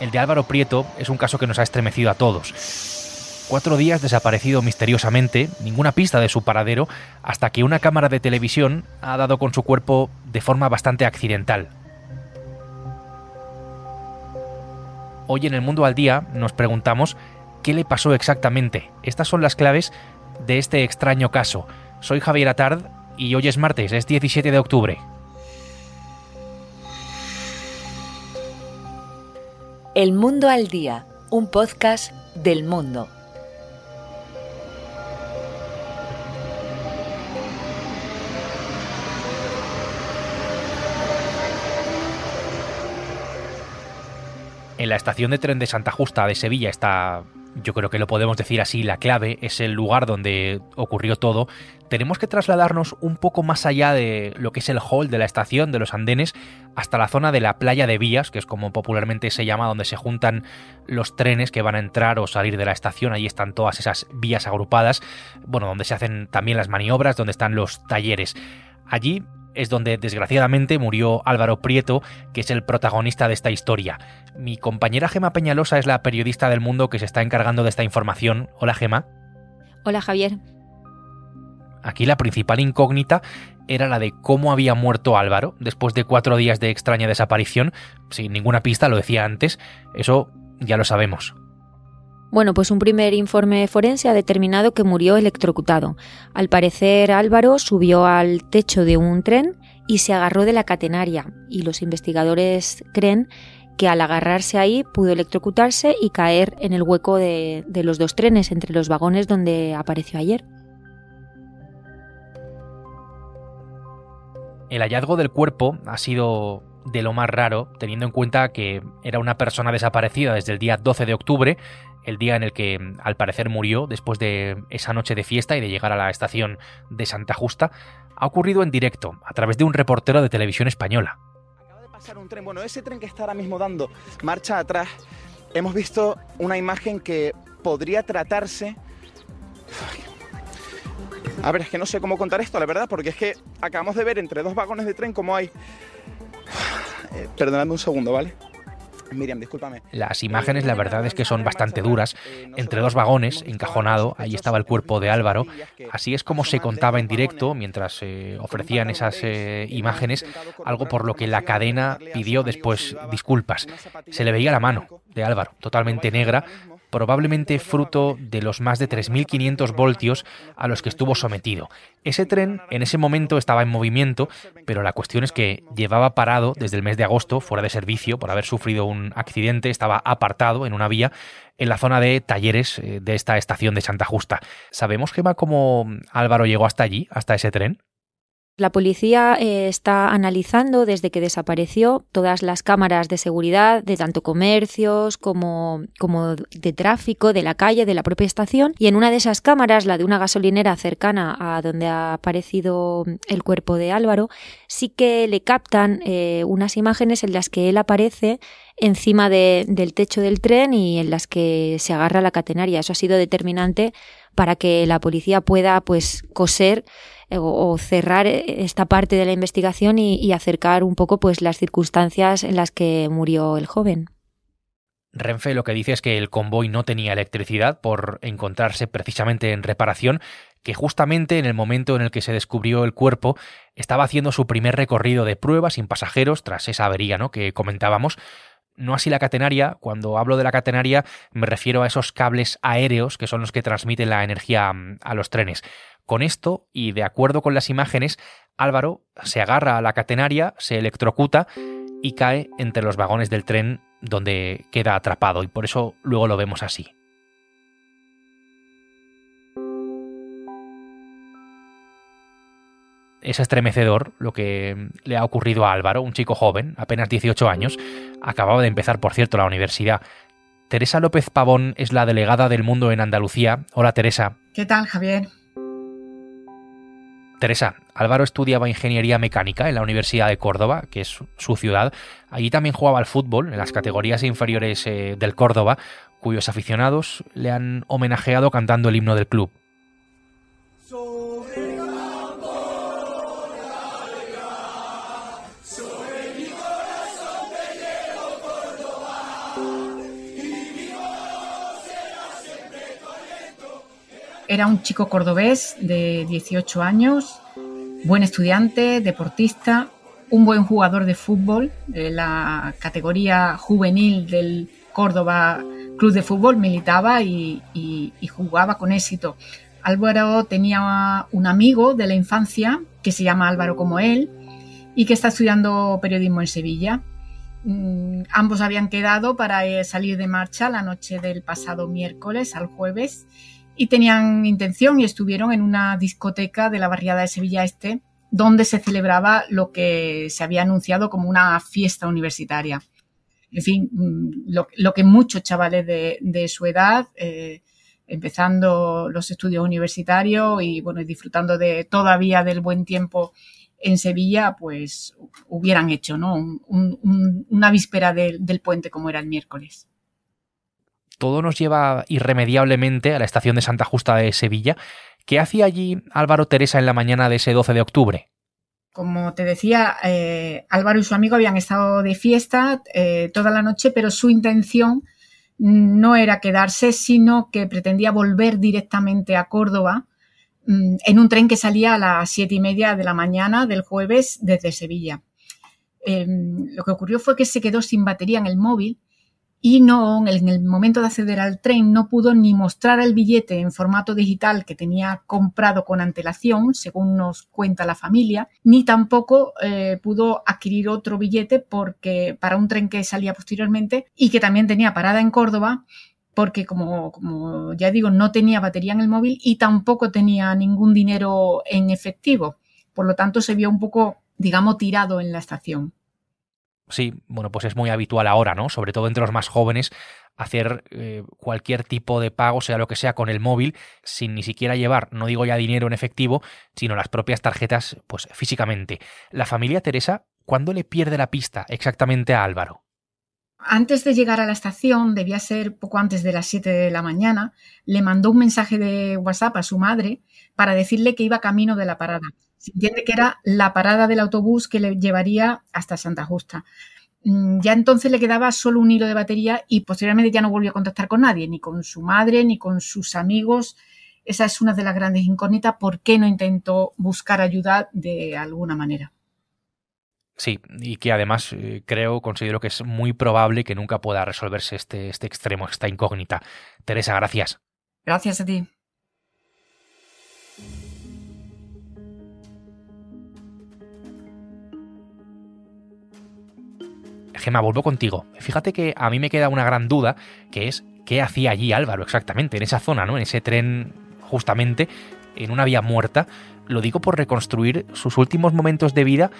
el de Álvaro Prieto es un caso que nos ha estremecido a todos. Cuatro días desaparecido misteriosamente, ninguna pista de su paradero, hasta que una cámara de televisión ha dado con su cuerpo de forma bastante accidental. Hoy en el Mundo al Día nos preguntamos qué le pasó exactamente. Estas son las claves de este extraño caso. Soy Javier Atard y hoy es martes, es 17 de octubre. El Mundo al Día, un podcast del mundo. En la estación de tren de Santa Justa de Sevilla está, yo creo que lo podemos decir así, la clave, es el lugar donde ocurrió todo. Tenemos que trasladarnos un poco más allá de lo que es el hall de la estación, de los andenes, hasta la zona de la playa de vías, que es como popularmente se llama, donde se juntan los trenes que van a entrar o salir de la estación. Ahí están todas esas vías agrupadas, bueno, donde se hacen también las maniobras, donde están los talleres. Allí es donde desgraciadamente murió Álvaro Prieto, que es el protagonista de esta historia. Mi compañera Gema Peñalosa es la periodista del mundo que se está encargando de esta información. Hola Gema. Hola Javier. Aquí la principal incógnita era la de cómo había muerto Álvaro después de cuatro días de extraña desaparición, sin ninguna pista, lo decía antes, eso ya lo sabemos. Bueno, pues un primer informe forense ha determinado que murió electrocutado. Al parecer Álvaro subió al techo de un tren y se agarró de la catenaria y los investigadores creen que al agarrarse ahí pudo electrocutarse y caer en el hueco de, de los dos trenes entre los vagones donde apareció ayer. El hallazgo del cuerpo ha sido de lo más raro, teniendo en cuenta que era una persona desaparecida desde el día 12 de octubre el día en el que al parecer murió después de esa noche de fiesta y de llegar a la estación de Santa Justa, ha ocurrido en directo, a través de un reportero de televisión española. Acaba de pasar un tren, bueno, ese tren que está ahora mismo dando marcha atrás, hemos visto una imagen que podría tratarse... A ver, es que no sé cómo contar esto, la verdad, porque es que acabamos de ver entre dos vagones de tren cómo hay... Eh, perdonadme un segundo, ¿vale? Miriam, discúlpame. Las imágenes, la verdad es que son bastante duras. Entre dos vagones, encajonado, ahí estaba el cuerpo de Álvaro. Así es como se contaba en directo mientras eh, ofrecían esas eh, imágenes, algo por lo que la cadena pidió después disculpas. Se le veía la mano de Álvaro, totalmente negra, probablemente fruto de los más de 3.500 voltios a los que estuvo sometido. Ese tren en ese momento estaba en movimiento, pero la cuestión es que llevaba parado desde el mes de agosto, fuera de servicio, por haber sufrido un accidente, estaba apartado en una vía en la zona de talleres eh, de esta estación de Santa Justa. ¿Sabemos, Gema, cómo Álvaro llegó hasta allí, hasta ese tren? La policía eh, está analizando desde que desapareció todas las cámaras de seguridad de tanto comercios como, como de tráfico, de la calle, de la propia estación. Y en una de esas cámaras, la de una gasolinera cercana a donde ha aparecido el cuerpo de Álvaro, sí que le captan eh, unas imágenes en las que él aparece encima de, del techo del tren y en las que se agarra la catenaria. Eso ha sido determinante para que la policía pueda pues coser o, cerrar esta parte de la investigación y, acercar un poco pues las circunstancias en las que murió el joven. Renfe lo que dice es que el convoy no tenía electricidad por encontrarse precisamente en reparación, que justamente en el momento en el que se descubrió el cuerpo estaba haciendo su primer recorrido de pruebas sin pasajeros tras esa avería ¿no? que comentábamos. No así la catenaria, cuando hablo de la catenaria me refiero a esos cables aéreos que son los que transmiten la energía mm, a los trenes. Con esto, y de acuerdo con las imágenes, Álvaro se agarra a la catenaria, se electrocuta y cae entre los vagones del tren donde queda atrapado, y por eso luego lo vemos así. Es estremecedor lo que le ha ocurrido a Álvaro, un chico joven, apenas 18 años, acababa de empezar, por cierto, la universidad. Teresa López Pavón es la delegada del mundo en Andalucía. Hola Teresa. ¿Qué tal, Javier? Teresa, Álvaro estudiaba ingeniería mecánica en la Universidad de Córdoba, que es su ciudad. Allí también jugaba al fútbol en las categorías inferiores eh, del Córdoba, cuyos aficionados le han homenajeado cantando el himno del club. Era un chico cordobés de 18 años, buen estudiante, deportista, un buen jugador de fútbol, de la categoría juvenil del Córdoba Club de Fútbol, militaba y, jugaba con éxito. Álvaro tenía un amigo de la infancia que se llama Álvaro como él y que está estudiando periodismo en Sevilla. Mm, ambos habían quedado para eh, salir de marcha la noche del pasado miércoles al jueves y tenían intención y estuvieron en una discoteca de la barriada de Sevilla Este donde se celebraba lo que se había anunciado como una fiesta universitaria. En fin, mm, lo, que muchos chavales de, su edad, eh, empezando los estudios universitarios y bueno, disfrutando de todavía del buen tiempo en Sevilla, pues hubieran hecho, ¿no? una víspera del puente como era el miércoles todo nos lleva irremediablemente a la estación de Santa Justa de Sevilla. ¿Qué hacía allí Álvaro Teresa en la mañana de ese 12 de octubre? Como te decía, eh, Álvaro y su amigo habían estado de fiesta eh, toda la noche, pero su intención no era quedarse, sino que pretendía volver directamente a Córdoba mm, en un tren que salía a las siete y media de la mañana del jueves desde Sevilla. Em, lo que ocurrió fue que se quedó sin batería en el móvil y no, en el momento de acceder al tren, no pudo ni mostrar el billete en formato digital que tenía comprado con antelación, según nos cuenta la familia, ni tampoco eh, pudo adquirir otro billete porque para un tren que salía posteriormente y que también tenía parada en Córdoba, porque como, como ya digo, no tenía batería en el móvil y tampoco tenía ningún dinero en efectivo. Por lo tanto, se vio un poco, digamos, tirado en la estación. Sí, bueno, pues es muy habitual ahora, ¿no? Sobre todo entre los más jóvenes, hacer eh, cualquier tipo de pago, sea lo que sea, con el móvil, sin ni siquiera llevar, no digo ya dinero en efectivo, sino las propias tarjetas, pues físicamente. La familia Teresa, ¿cuándo le pierde la pista exactamente a Álvaro? Antes de llegar a la estación, debía ser poco antes de las 7 de la mañana, le mandó un mensaje de WhatsApp a su madre para decirle que iba camino de la parada se entiende que era la parada del autobús que le llevaría hasta Santa Justa. Mm, ya entonces le quedaba solo un hilo de batería y posteriormente ya no volvió a contactar con nadie, ni con su madre, ni con sus amigos. Esa es una de las grandes incógnitas. ¿Por qué no intentó buscar ayuda de alguna manera? Sí, y que además eh, creo, considero que es muy probable que nunca pueda resolverse este, este extremo, esta incógnita. Teresa, gracias. Gracias a ti. Gema, vuelvo contigo. Fíjate que a mí me queda una gran duda, que es qué hacía allí Álvaro exactamente, en esa zona, ¿no? En ese tren, justamente, en una vía muerta. Lo digo por reconstruir sus últimos momentos de vida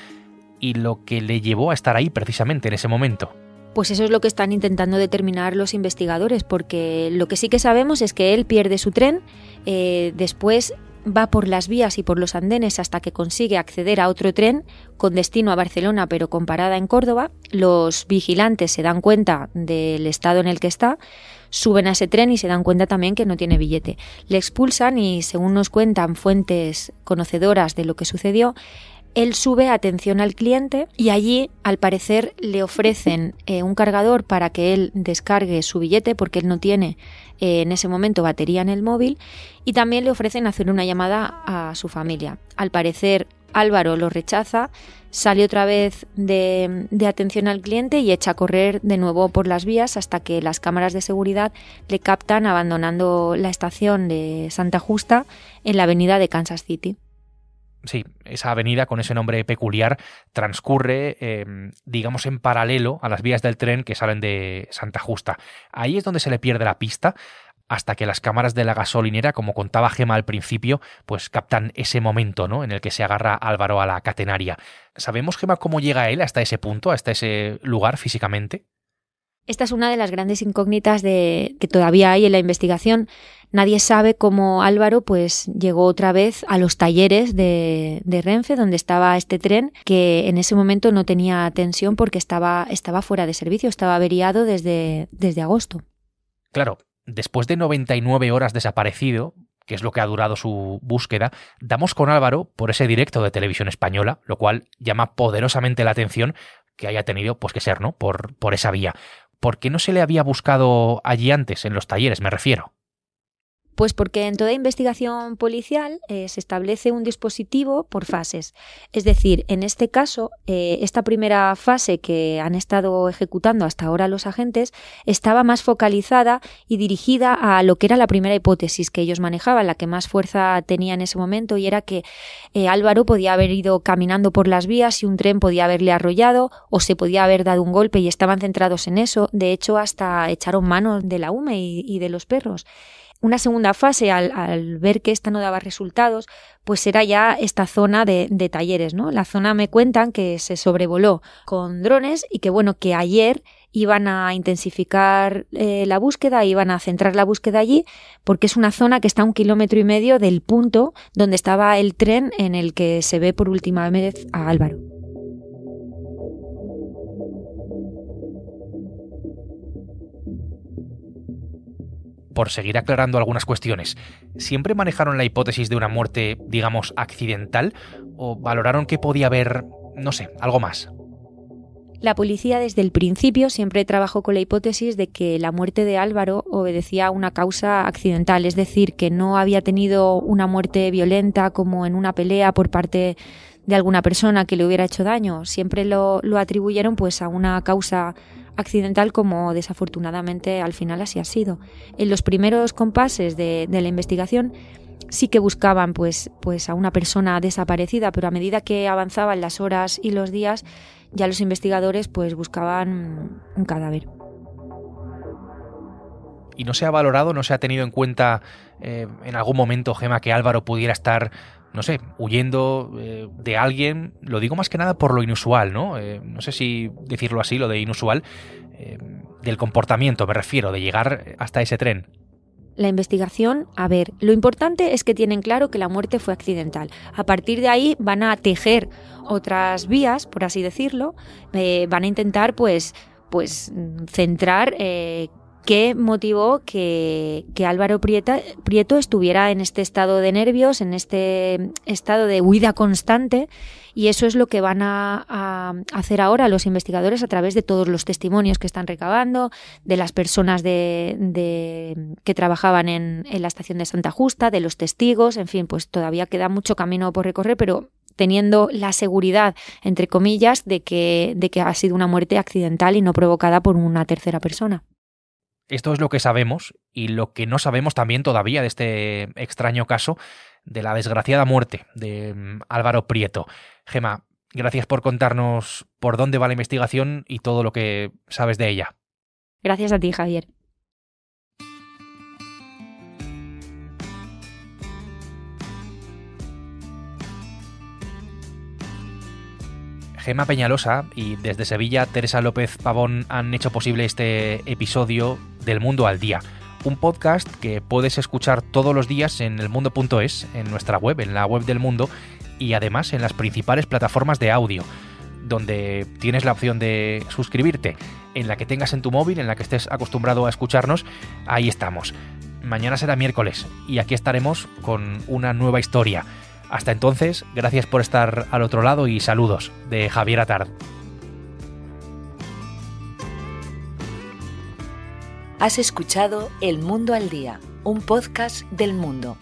y lo que le llevó a estar ahí precisamente en ese momento. Pues eso es lo que están intentando determinar los investigadores, porque lo que sí que sabemos es que él pierde su tren, eh, después va por las vías y por los andenes hasta que consigue acceder a otro tren con destino a Barcelona pero con parada en Córdoba. Los vigilantes se dan cuenta del estado en el que está, suben a ese tren y se dan cuenta también que no tiene billete. Le expulsan y según nos cuentan fuentes conocedoras de lo que sucedió, él sube atención al cliente y allí, al parecer, le ofrecen eh, un cargador para que él descargue su billete porque él no tiene eh, en ese momento batería en el móvil y también le ofrecen hacer una llamada a su familia. Al parecer, Álvaro lo rechaza, sale otra vez de, de, atención al cliente y echa a correr de nuevo por las vías hasta que las cámaras de seguridad le captan abandonando la estación de Santa Justa en la avenida de Kansas City sí, esa avenida con ese nombre peculiar transcurre, em, digamos, en paralelo a las vías del tren que salen de Santa Justa. Ahí es donde se le pierde la pista hasta que las cámaras de la gasolinera, como contaba Gema al principio, pues captan ese momento, ¿no? En el que se agarra Álvaro a la catenaria. ¿Sabemos, Gema, cómo llega él hasta ese punto, hasta ese lugar físicamente? Esta es una de las grandes incógnitas de, que todavía hay en la investigación. Nadie sabe cómo Álvaro pues llegó otra vez a los talleres de, Renfe, donde estaba este tren, que en ese momento no tenía tensión porque estaba, estaba fuera de servicio, estaba averiado desde, desde agosto. Claro, después de 99 horas desaparecido, que es lo que ha durado su búsqueda, damos con Álvaro por ese directo de televisión española, lo cual llama poderosamente la atención que haya tenido pues que ser, ¿no? Por, por esa vía. ¿Por qué no se le había buscado allí antes, en los talleres, me refiero? Pues porque en toda investigación policial eh, se establece un dispositivo por fases. Es decir, en este caso, eh, esta primera fase que han estado ejecutando hasta ahora los agentes estaba más focalizada y dirigida a lo que era la primera hipótesis que ellos manejaban, la que más fuerza tenía en ese momento, y era que eh, Álvaro podía haber ido caminando por las vías y un tren podía haberle arrollado o se podía haber dado un golpe y estaban centrados en eso. De hecho, hasta echaron mano de la UME y de los perros. Una segunda fase, al, ver que esta no daba resultados, pues era ya esta zona de, talleres, ¿no? La zona me cuentan que se sobrevoló con drones y que, bueno, que ayer iban a intensificar eh, la búsqueda, iban a centrar la búsqueda allí, porque es una zona que está a un kilómetro y medio del punto donde estaba el tren en el que se ve por última vez a Álvaro. Por seguir aclarando algunas cuestiones, ¿siempre manejaron la hipótesis de una muerte, digamos, accidental? ¿O valoraron que podía haber, no sé, algo más? La policía desde el principio siempre trabajó con la hipótesis de que la muerte de Álvaro obedecía a una causa accidental, es decir, que no había tenido una muerte violenta como en una pelea por parte de alguna persona que le hubiera hecho daño. Siempre lo, lo atribuyeron pues a una causa accidental como desafortunadamente al final así ha sido. En los primeros compases de, la investigación sí que buscaban pues, pues a una persona desaparecida, pero a medida que avanzaban las horas y los días, ya los investigadores pues buscaban un cadáver. ¿Y no se ha valorado, no se ha tenido en cuenta eh, en algún momento, Gema, que Álvaro pudiera estar no sé, huyendo eh, de alguien, lo digo más que nada por lo inusual, ¿no? Eh, no sé si decirlo así, lo de inusual, eh, del comportamiento, me refiero, de llegar hasta ese tren. La investigación, a ver, lo importante es que tienen claro que la muerte fue accidental. A partir de ahí van a tejer otras vías, por así decirlo, van a intentar pues pues centrar qué motivó que, Álvaro Prieto estuviera en este estado de nervios, en este estado de huida constante, y eso es lo que van a, hacer ahora los investigadores a través de todos los testimonios que están recabando, de las personas de, que trabajaban en, la estación de Santa Justa, de los testigos, en fin, pues todavía queda mucho camino por recorrer, pero teniendo la seguridad, entre comillas, que, de que ha sido una muerte accidental y no provocada por una tercera persona. Esto es lo que sabemos y lo que no sabemos también todavía de este extraño caso de la desgraciada muerte de mm, Álvaro Prieto. Gema, gracias por contarnos por dónde va la investigación y todo lo que sabes de ella. Gracias a ti, Javier. Gema Peñalosa y desde Sevilla Teresa López Pavón han hecho posible este episodio del Mundo al Día. Un podcast que puedes escuchar todos los días en elmundo.es, en nuestra web, en la web del mundo, y además en las principales plataformas de audio, donde tienes la opción de suscribirte, en la que tengas en tu móvil, en la que estés acostumbrado a escucharnos, ahí estamos. Mañana será miércoles y aquí estaremos con una nueva historia. Hasta entonces, gracias por estar al otro lado y saludos de Javier Atard. Has escuchado El Mundo al Día, un podcast del mundo